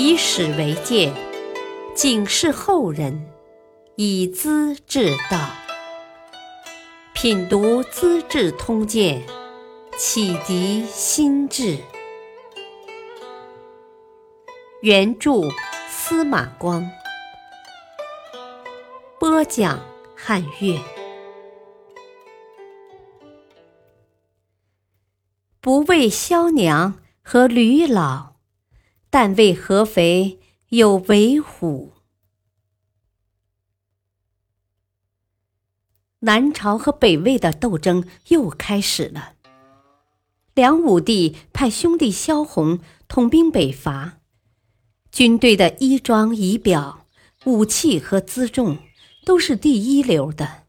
以史为鉴，警示后人，以资治道。品读《资治通鉴》，启迪心智。原著司马光，播讲汉乐。不为萧娘和吕老。但为合肥有为虎。南朝和北魏的斗争又开始了。梁武帝派兄弟萧红统兵北伐，军队的衣装仪表、武器和辎重都是第一流的。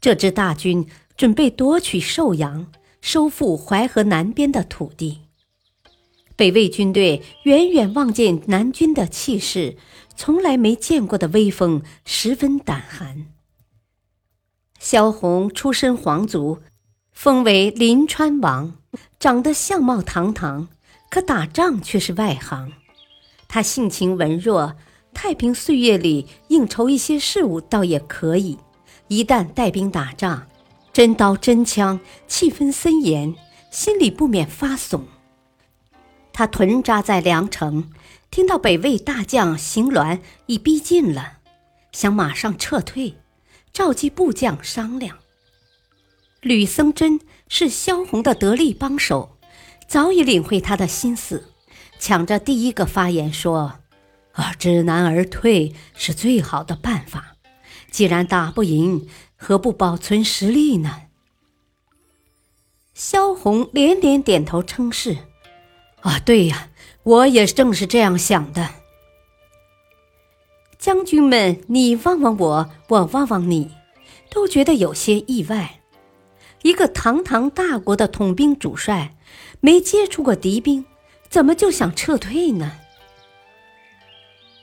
这支大军准备夺取寿阳，收复淮河南边的土地。北魏军队远远望见南军的气势，从来没见过的威风，十分胆寒。萧红出身皇族，封为临川王，长得相貌堂堂，可打仗却是外行。他性情文弱，太平岁月里应酬一些事务倒也可以，一旦带兵打仗，真刀真枪，气氛森严，心里不免发怂。他屯扎在梁城，听到北魏大将邢鸾已逼近了，想马上撤退，召集部将商量。吕僧真是萧红的得力帮手，早已领会他的心思，抢着第一个发言说：“啊，知难而退是最好的办法。既然打不赢，何不保存实力呢？”萧红连连点头称是。啊，对呀，我也正是这样想的。将军们，你望望我，我望望你，都觉得有些意外。一个堂堂大国的统兵主帅，没接触过敌兵，怎么就想撤退呢？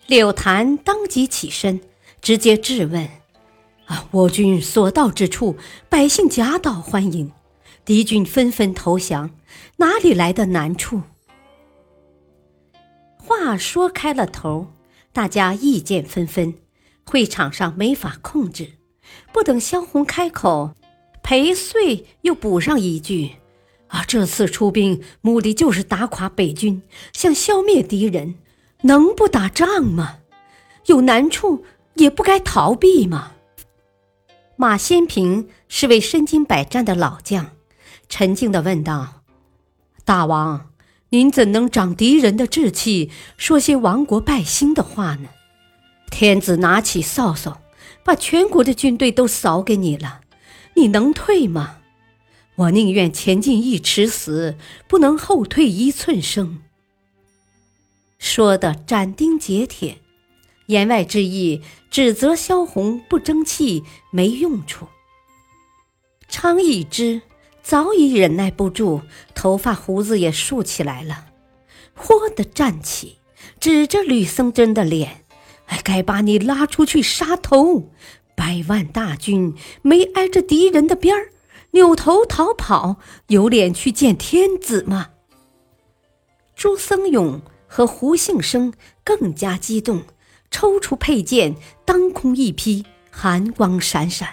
柳谭当即起身，直接质问：“啊，我军所到之处，百姓夹道欢迎，敌军纷纷投降，哪里来的难处？”话说开了头，大家意见纷纷，会场上没法控制。不等萧红开口，裴遂又补上一句：“啊，这次出兵目的就是打垮北军，想消灭敌人，能不打仗吗？有难处也不该逃避吗？”马先平是位身经百战的老将，沉静地问道：“大王。”您怎能长敌人的志气，说些亡国败兴的话呢？天子拿起扫帚，把全国的军队都扫给你了，你能退吗？我宁愿前进一尺死，不能后退一寸生。说的斩钉截铁，言外之意指责萧红不争气、没用处。昌邑之。早已忍耐不住，头发胡子也竖起来了，豁地站起，指着吕僧真的脸：“哎，该把你拉出去杀头！百万大军没挨着敌人的边儿，扭头逃跑，有脸去见天子吗？”朱僧勇和胡杏生更加激动，抽出佩剑，当空一劈，寒光闪闪：“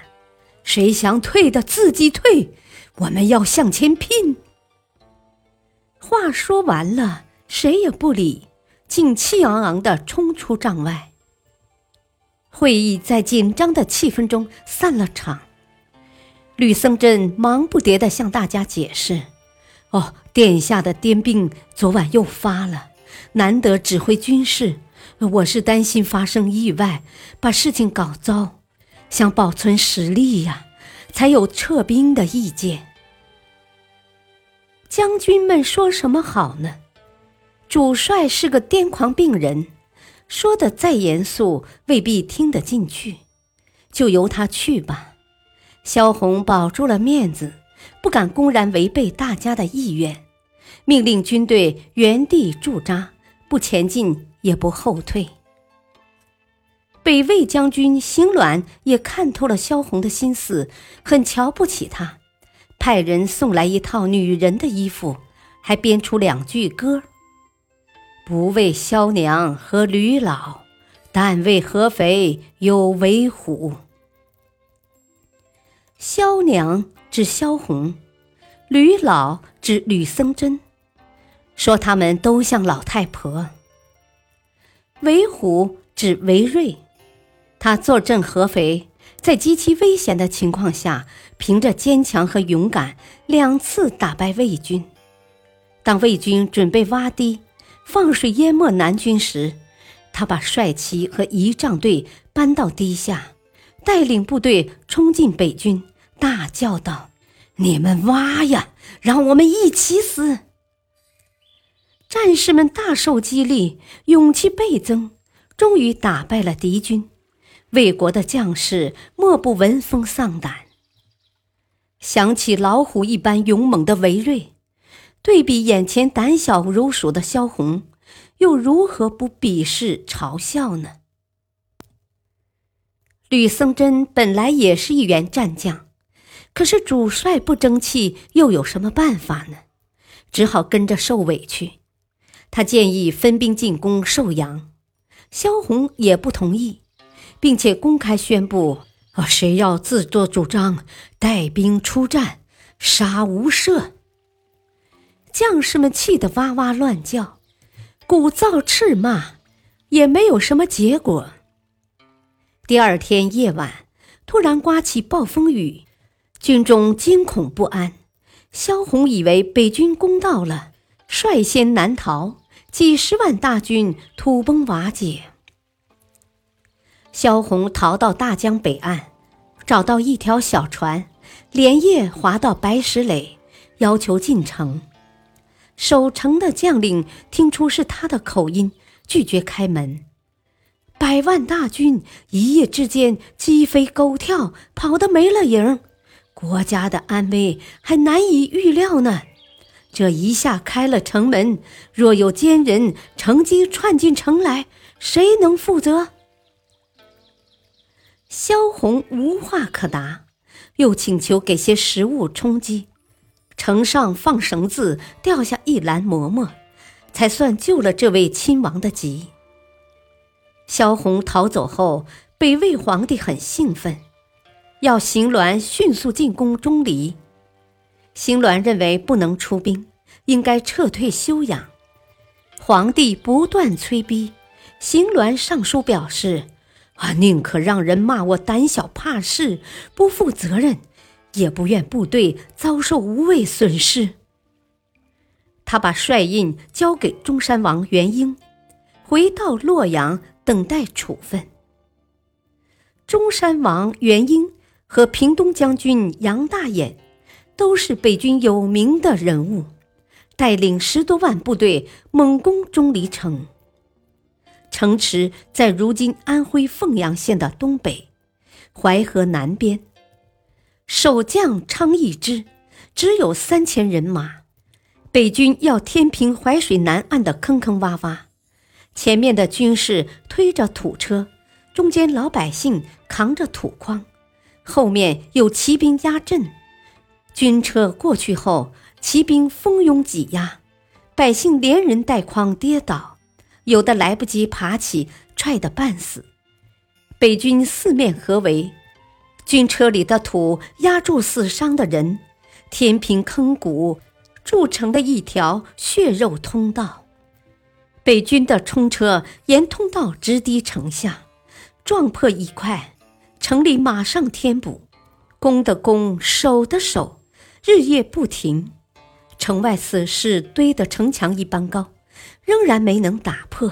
谁想退的自己退！”我们要向前拼。话说完了，谁也不理，竟气昂昂地冲出帐外。会议在紧张的气氛中散了场。吕僧真忙不迭地向大家解释：“哦，殿下的癫病昨晚又发了，难得指挥军事，我是担心发生意外，把事情搞糟，想保存实力呀。”才有撤兵的意见。将军们说什么好呢？主帅是个癫狂病人，说的再严肃，未必听得进去，就由他去吧。萧红保住了面子，不敢公然违背大家的意愿，命令军队原地驻扎，不前进也不后退。北魏将军邢鸾也看透了萧红的心思，很瞧不起他，派人送来一套女人的衣服，还编出两句歌：“不为萧娘和吕老，但为合肥有为虎。萧娘指萧红，吕老指吕僧真，说他们都像老太婆。为虎指韦瑞，他坐镇合肥，在极其危险的情况下，凭着坚强和勇敢，两次打败魏军。当魏军准备挖堤。放水淹没南军时，他把帅旗和仪仗队搬到堤下，带领部队冲进北军，大叫道：“你们挖呀，让我们一起死！”战士们大受激励，勇气倍增，终于打败了敌军。魏国的将士莫不闻风丧胆。想起老虎一般勇猛的韦瑞。对比眼前胆小如鼠的萧红，又如何不鄙视嘲笑呢？吕僧真本来也是一员战将，可是主帅不争气，又有什么办法呢？只好跟着受委屈。他建议分兵进攻寿阳，萧红也不同意，并且公开宣布：啊，谁要自作主张带兵出战，杀无赦。将士们气得哇哇乱叫，鼓噪斥骂，也没有什么结果。第二天夜晚，突然刮起暴风雨，军中惊恐不安。萧红以为北军攻到了，率先南逃，几十万大军土崩瓦解。萧红逃到大江北岸，找到一条小船，连夜划到白石垒，要求进城。守城的将领听出是他的口音，拒绝开门。百万大军一夜之间鸡飞狗跳，跑得没了影儿国家的安危还难以预料呢。这一下开了城门，若有奸人乘机窜进城来，谁能负责？萧红无话可答，又请求给些食物充饥。城上放绳子，掉下一篮馍馍，才算救了这位亲王的急。萧红逃走后，北魏皇帝很兴奋，要邢鸾迅速进攻钟离。邢鸾认为不能出兵，应该撤退休养。皇帝不断催逼，邢鸾上书表示：“啊，宁可让人骂我胆小怕事，不负责任。”也不愿部队遭受无谓损失。他把帅印交给中山王元婴，回到洛阳等待处分。中山王元婴和平东将军杨大眼都是北军有名的人物，带领十多万部队猛攻钟离城。城池在如今安徽凤阳县的东北，淮河南边。守将昌邑之只有三千人马，北军要填平淮水南岸的坑坑洼洼，前面的军士推着土车，中间老百姓扛着土筐，后面有骑兵压阵。军车过去后，骑兵蜂拥挤压，百姓连人带筐跌倒，有的来不及爬起，踹得半死。北军四面合围。军车里的土压住死伤的人，填平坑谷，筑成了一条血肉通道。北军的冲车沿通道直抵城下，撞破一块，城里马上填补，攻的攻，守的守，日夜不停。城外死士堆得城墙一般高，仍然没能打破。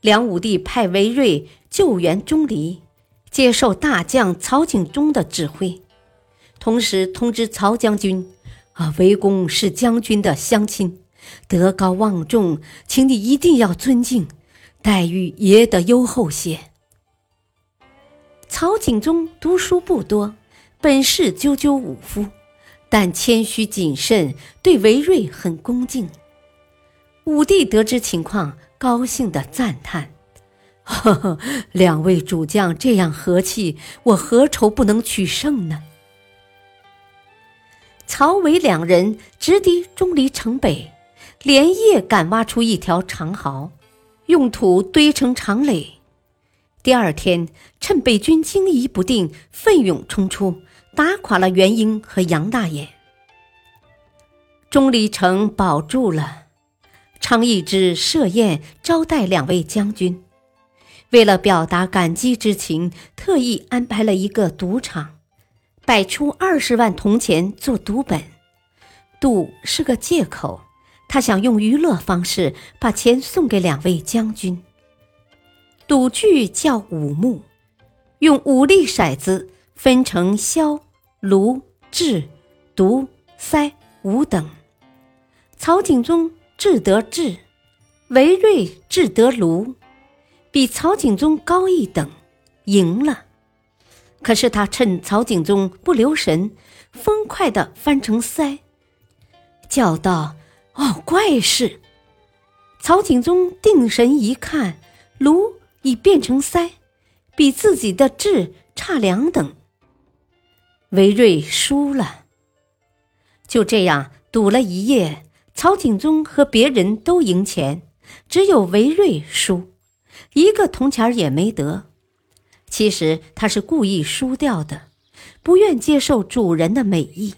梁武帝派韦睿救援钟离。接受大将曹景忠的指挥，同时通知曹将军：“啊，韦公是将军的乡亲，德高望重，请你一定要尊敬，待遇也得优厚些。”曹景忠读书不多，本是赳赳武夫，但谦虚谨慎，对韦睿很恭敬。武帝得知情况，高兴地赞叹。呵呵，两位主将这样和气，我何愁不能取胜呢？曹韦两人直抵钟离城北，连夜赶挖出一条长壕，用土堆成长垒。第二天，趁北军惊疑不定，奋勇冲出，打垮了元英和杨大爷。钟离城保住了，昌邑之设宴招待两位将军。为了表达感激之情，特意安排了一个赌场，摆出二十万铜钱做赌本。赌是个借口，他想用娱乐方式把钱送给两位将军。赌具叫五目，用五粒骰子分成枭、卢、智、独、塞五等。曹景宗智得智，韦睿智得卢。比曹景宗高一等，赢了。可是他趁曹景宗不留神，飞快地翻成腮，叫道：“哦，怪事！”曹景宗定神一看，卢已变成腮，比自己的智差两等。韦睿输了。就这样赌了一夜，曹景宗和别人都赢钱，只有韦睿输。一个铜钱也没得，其实他是故意输掉的，不愿接受主人的美意，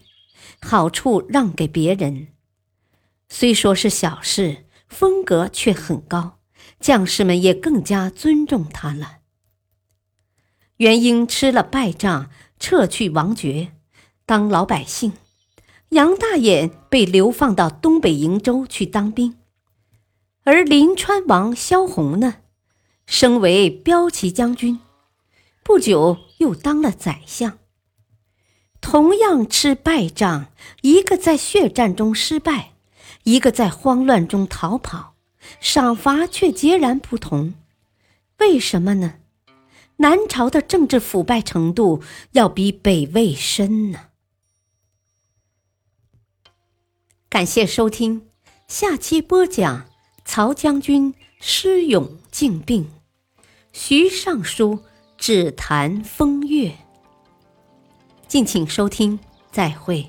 好处让给别人。虽说是小事，风格却很高，将士们也更加尊重他了。元英吃了败仗，撤去王爵，当老百姓；杨大眼被流放到东北瀛州去当兵，而临川王萧红呢？升为骠骑将军，不久又当了宰相。同样吃败仗，一个在血战中失败，一个在慌乱中逃跑，赏罚却截然不同。为什么呢？南朝的政治腐败程度要比北魏深呢。感谢收听，下期播讲曹将军施勇敬病。徐尚书只谈风月，敬请收听，再会。